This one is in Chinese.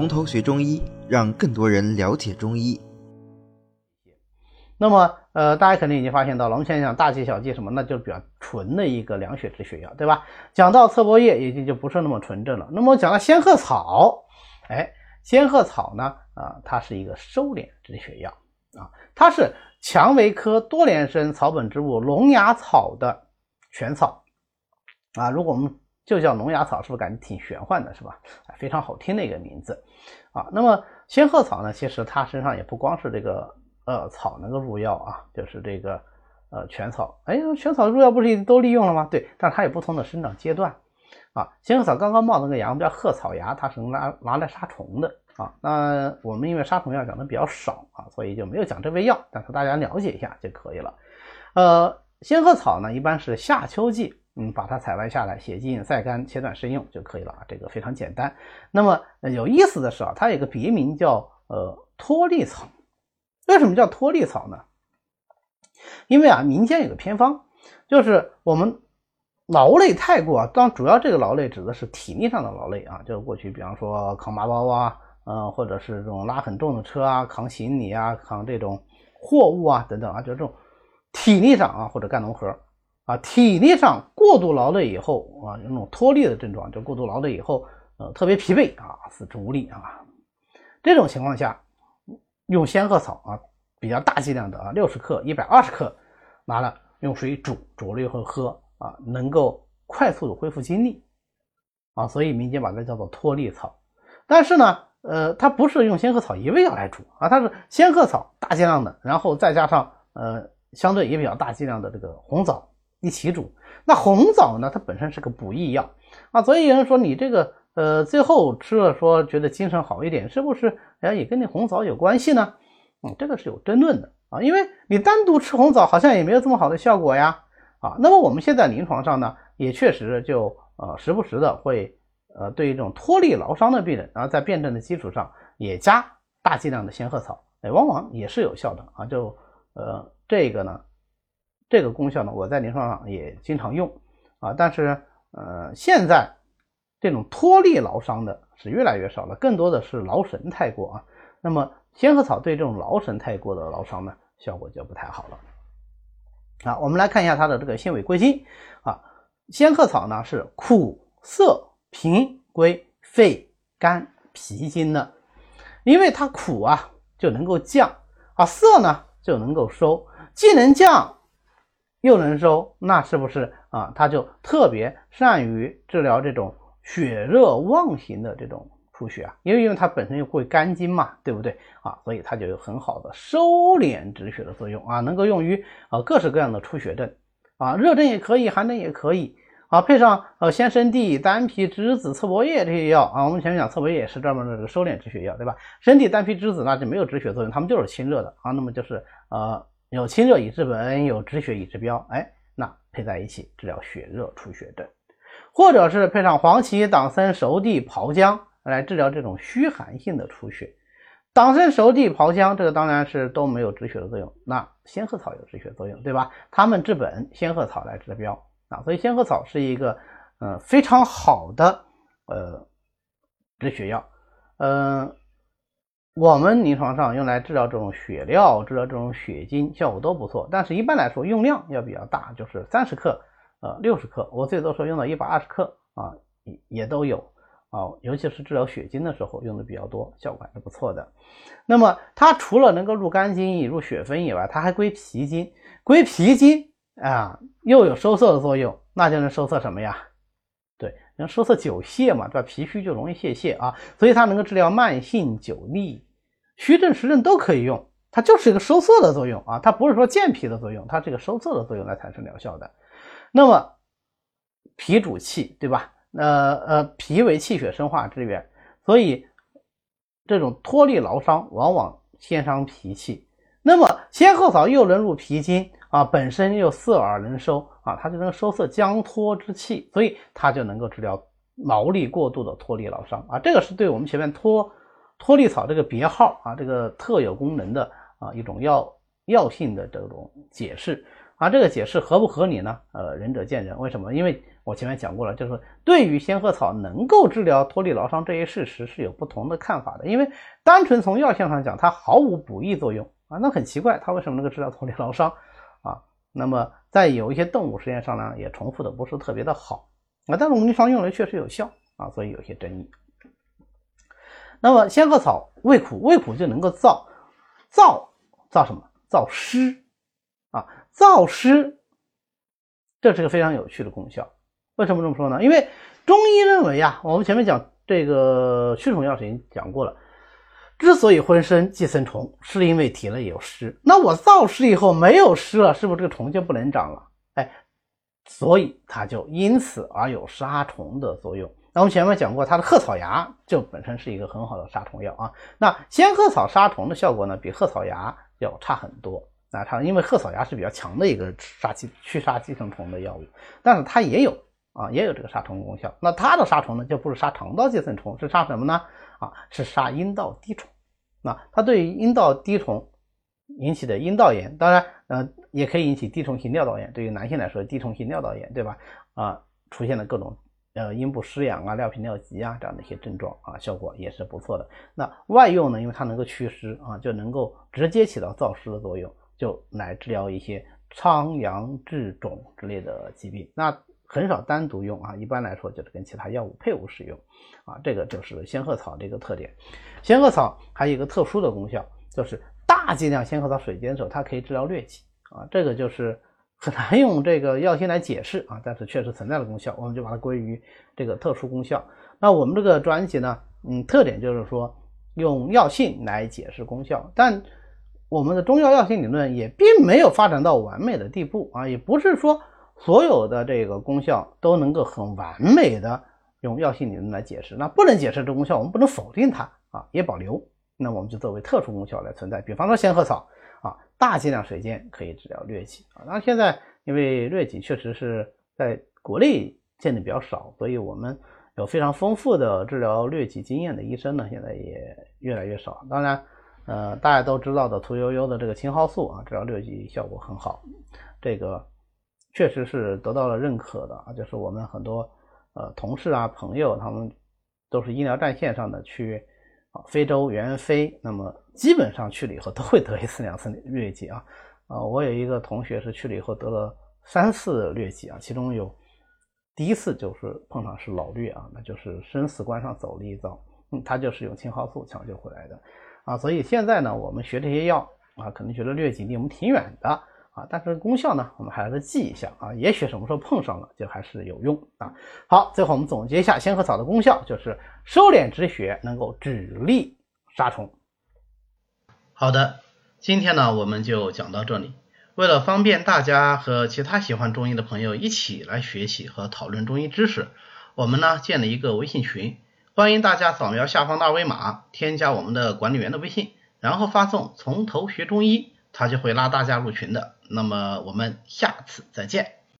从头学中医，让更多人了解中医。那么，呃，大家肯定已经发现到了，我们先讲大剂小剂什么，那就是比较纯的一个凉血止血药，对吧？讲到侧柏叶，已经就不是那么纯正了。那么讲到仙鹤草，哎，仙鹤草呢，啊，它是一个收敛止血药啊，它是蔷薇科多年生草本植物龙牙草的全草啊。如果我们就叫龙牙草，是不是感觉挺玄幻的，是吧？非常好听的一个名字啊。那么仙鹤草呢，其实它身上也不光是这个。呃，草能够入药啊，就是这个呃全草。哎，全草入药不是都利用了吗？对，但是它有不同的生长阶段啊。仙鹤草刚刚冒那个芽，我们叫鹤草芽，它是拿拿来杀虫的啊。那我们因为杀虫药讲的比较少啊，所以就没有讲这味药，但是大家了解一下就可以了。呃，仙鹤草呢，一般是夏秋季，嗯，把它采完下来，洗净晒干，切断生用就可以了啊。这个非常简单。那么有意思的是啊，它有个别名叫呃脱粒草。为什么叫脱粒草呢？因为啊，民间有个偏方，就是我们劳累太过啊，当主要这个劳累指的是体力上的劳累啊，就是过去比方说扛麻包啊，嗯，或者是这种拉很重的车啊，扛行李啊，扛这种货物啊等等啊，就这种体力上啊，或者干农活啊，体力上过度劳累以后啊，有那种脱力的症状，就过度劳累以后，呃，特别疲惫啊，四肢无力啊，这种情况下。用仙鹤草啊，比较大剂量的啊，六十克、一百二十克，拿了用水煮，煮了以后喝啊，能够快速的恢复精力啊，所以民间把它叫做脱力草。但是呢，呃，它不是用仙鹤草一味药来煮啊，它是仙鹤草大剂量的，然后再加上呃相对也比较大剂量的这个红枣一起煮。那红枣呢，它本身是个补益药啊，所以有人说你这个。呃，最后吃了说觉得精神好一点，是不是？哎，也跟那红枣有关系呢？嗯，这个是有争论的啊，因为你单独吃红枣好像也没有这么好的效果呀。啊，那么我们现在临床上呢，也确实就呃时不时的会呃对于这种脱力劳伤的病人，然后在辩证的基础上也加大剂量的仙鹤草，哎，往往也是有效的啊。就呃这个呢，这个功效呢，我在临床上也经常用啊，但是呃现在。这种脱力劳伤的是越来越少了，更多的是劳神太过啊。那么仙鹤草对这种劳神太过的劳伤呢，效果就不太好了。啊，我们来看一下它的这个性味归经啊。仙鹤草呢是苦涩平归肺肝脾经的，因为它苦啊就能够降啊，涩呢就能够收，既能降又能收，那是不是啊？它就特别善于治疗这种。血热妄型的这种出血啊，因为因为它本身又会肝经嘛，对不对啊？所以它就有很好的收敛止血的作用啊，能够用于啊各式各样的出血症啊，热症也可以，寒症也可以啊。配上呃鲜生地、丹皮、栀子、侧柏叶这些药啊，我们前面讲侧柏叶也是专门的这个收敛止血药，对吧？生地、丹皮、栀子那就没有止血作用，它们就是清热的啊。那么就是呃有清热以治本，有止血以治标，哎，那配在一起治疗血热出血症。或者是配上黄芪、党参、熟地、炮姜来治疗这种虚寒性的出血。党参、熟地、炮姜，这个当然是都没有止血的作用。那仙鹤草有止血作用，对吧？它们治本，仙鹤草来治标啊。所以仙鹤草是一个呃非常好的呃止血药。嗯，我们临床上用来治疗这种血尿、治疗这种血精，效果都不错。但是一般来说用量要比较大，就是三十克。呃，六十克，我最多时候用到一百二十克啊，也也都有啊，尤其是治疗血精的时候用的比较多，效果还是不错的。那么它除了能够入肝经、入血分以外，它还归脾经，归脾经啊，又有收涩的作用，那就能收涩什么呀？对，能收涩久泻嘛，对吧？脾虚就容易泄泻啊，所以它能够治疗慢性久痢，虚症实症都可以用，它就是一个收涩的作用啊，它不是说健脾的作用，它这个收涩的作用来产生疗效的。那么脾主气，对吧？呃呃，脾为气血生化之源，所以这种脱力劳伤往往先伤脾气。那么仙鹤草又能入脾经啊，本身又涩而能收啊，它就能收涩僵脱之气，所以它就能够治疗劳力过度的脱力劳伤啊。这个是对我们前面脱脱力草这个别号啊，这个特有功能的啊一种药药性的这种解释。啊，这个解释合不合理呢？呃，仁者见仁。为什么？因为我前面讲过了，就是对于仙鹤草能够治疗脱力劳伤这一事实是有不同的看法的。因为单纯从药性上讲，它毫无补益作用啊，那很奇怪，它为什么能够治疗脱力劳伤啊？那么在有一些动物实验上呢，也重复的不是特别的好啊，但是我们临床用了确实有效啊，所以有些争议。那么仙鹤草味苦，味苦就能够燥，燥燥什么？燥湿啊，燥湿，这是个非常有趣的功效。为什么这么说呢？因为中医认为呀，我们前面讲这个驱虫药已经讲过了，之所以浑身寄生虫，是因为体内有湿。那我燥湿以后没有湿了，是不是这个虫就不能长了？哎，所以它就因此而有杀虫的作用。那我们前面讲过，它的鹤草芽就本身是一个很好的杀虫药啊。那仙鹤草杀虫的效果呢，比鹤草芽要差很多。那它因为鹤草芽是比较强的一个杀寄驱杀寄生虫的药物，但是它也有啊，也有这个杀虫功效。那它的杀虫呢，就不是杀肠道寄生虫，是杀什么呢？啊，是杀阴道滴虫。那它对于阴道滴虫引起的阴道炎，当然呃也可以引起滴虫性尿道炎。对于男性来说，滴虫性尿道炎，对吧？啊，出现了各种。呃，阴部湿痒啊、尿频尿急啊这样的一些症状啊，效果也是不错的。那外用呢，因为它能够祛湿啊，就能够直接起到燥湿的作用，就来治疗一些疮疡痔肿之类的疾病。那很少单独用啊，一般来说就是跟其他药物配伍使用啊。这个就是仙鹤草的一个特点。仙鹤草还有一个特殊的功效，就是大剂量仙鹤草水煎的时候，它可以治疗疟疾啊。这个就是。很难用这个药性来解释啊，但是确实存在的功效，我们就把它归于这个特殊功效。那我们这个专辑呢，嗯，特点就是说用药性来解释功效，但我们的中药药性理论也并没有发展到完美的地步啊，也不是说所有的这个功效都能够很完美的用药性理论来解释。那不能解释这功效，我们不能否定它啊，也保留，那我们就作为特殊功效来存在。比方说仙鹤草。大剂量水煎可以治疗疟疾啊，那现在因为疟疾确实是在国内见的比较少，所以我们有非常丰富的治疗疟疾经验的医生呢，现在也越来越少。当然，呃，大家都知道的屠呦呦的这个青蒿素啊，治疗疟疾效果很好，这个确实是得到了认可的啊，就是我们很多呃同事啊朋友，他们都是医疗战线上的去。啊，非洲援非，那么基本上去了以后都会得一次两次疟疾啊。啊，我有一个同学是去了以后得了三次疟疾啊，其中有第一次就是碰上是老疟啊，那就是生死关上走了一遭，嗯，他就是用青蒿素抢救回来的啊。所以现在呢，我们学这些药啊，可能觉得疟疾离我们挺远的。啊，但是功效呢，我们还是记一下啊，也许什么时候碰上了，就还是有用啊。好，最后我们总结一下仙鹤草的功效，就是收敛止血，能够止痢杀虫。好的，今天呢我们就讲到这里。为了方便大家和其他喜欢中医的朋友一起来学习和讨论中医知识，我们呢建了一个微信群，欢迎大家扫描下方的二维码，添加我们的管理员的微信，然后发送“从头学中医”。他就会拉大家入群的。那么我们下次再见。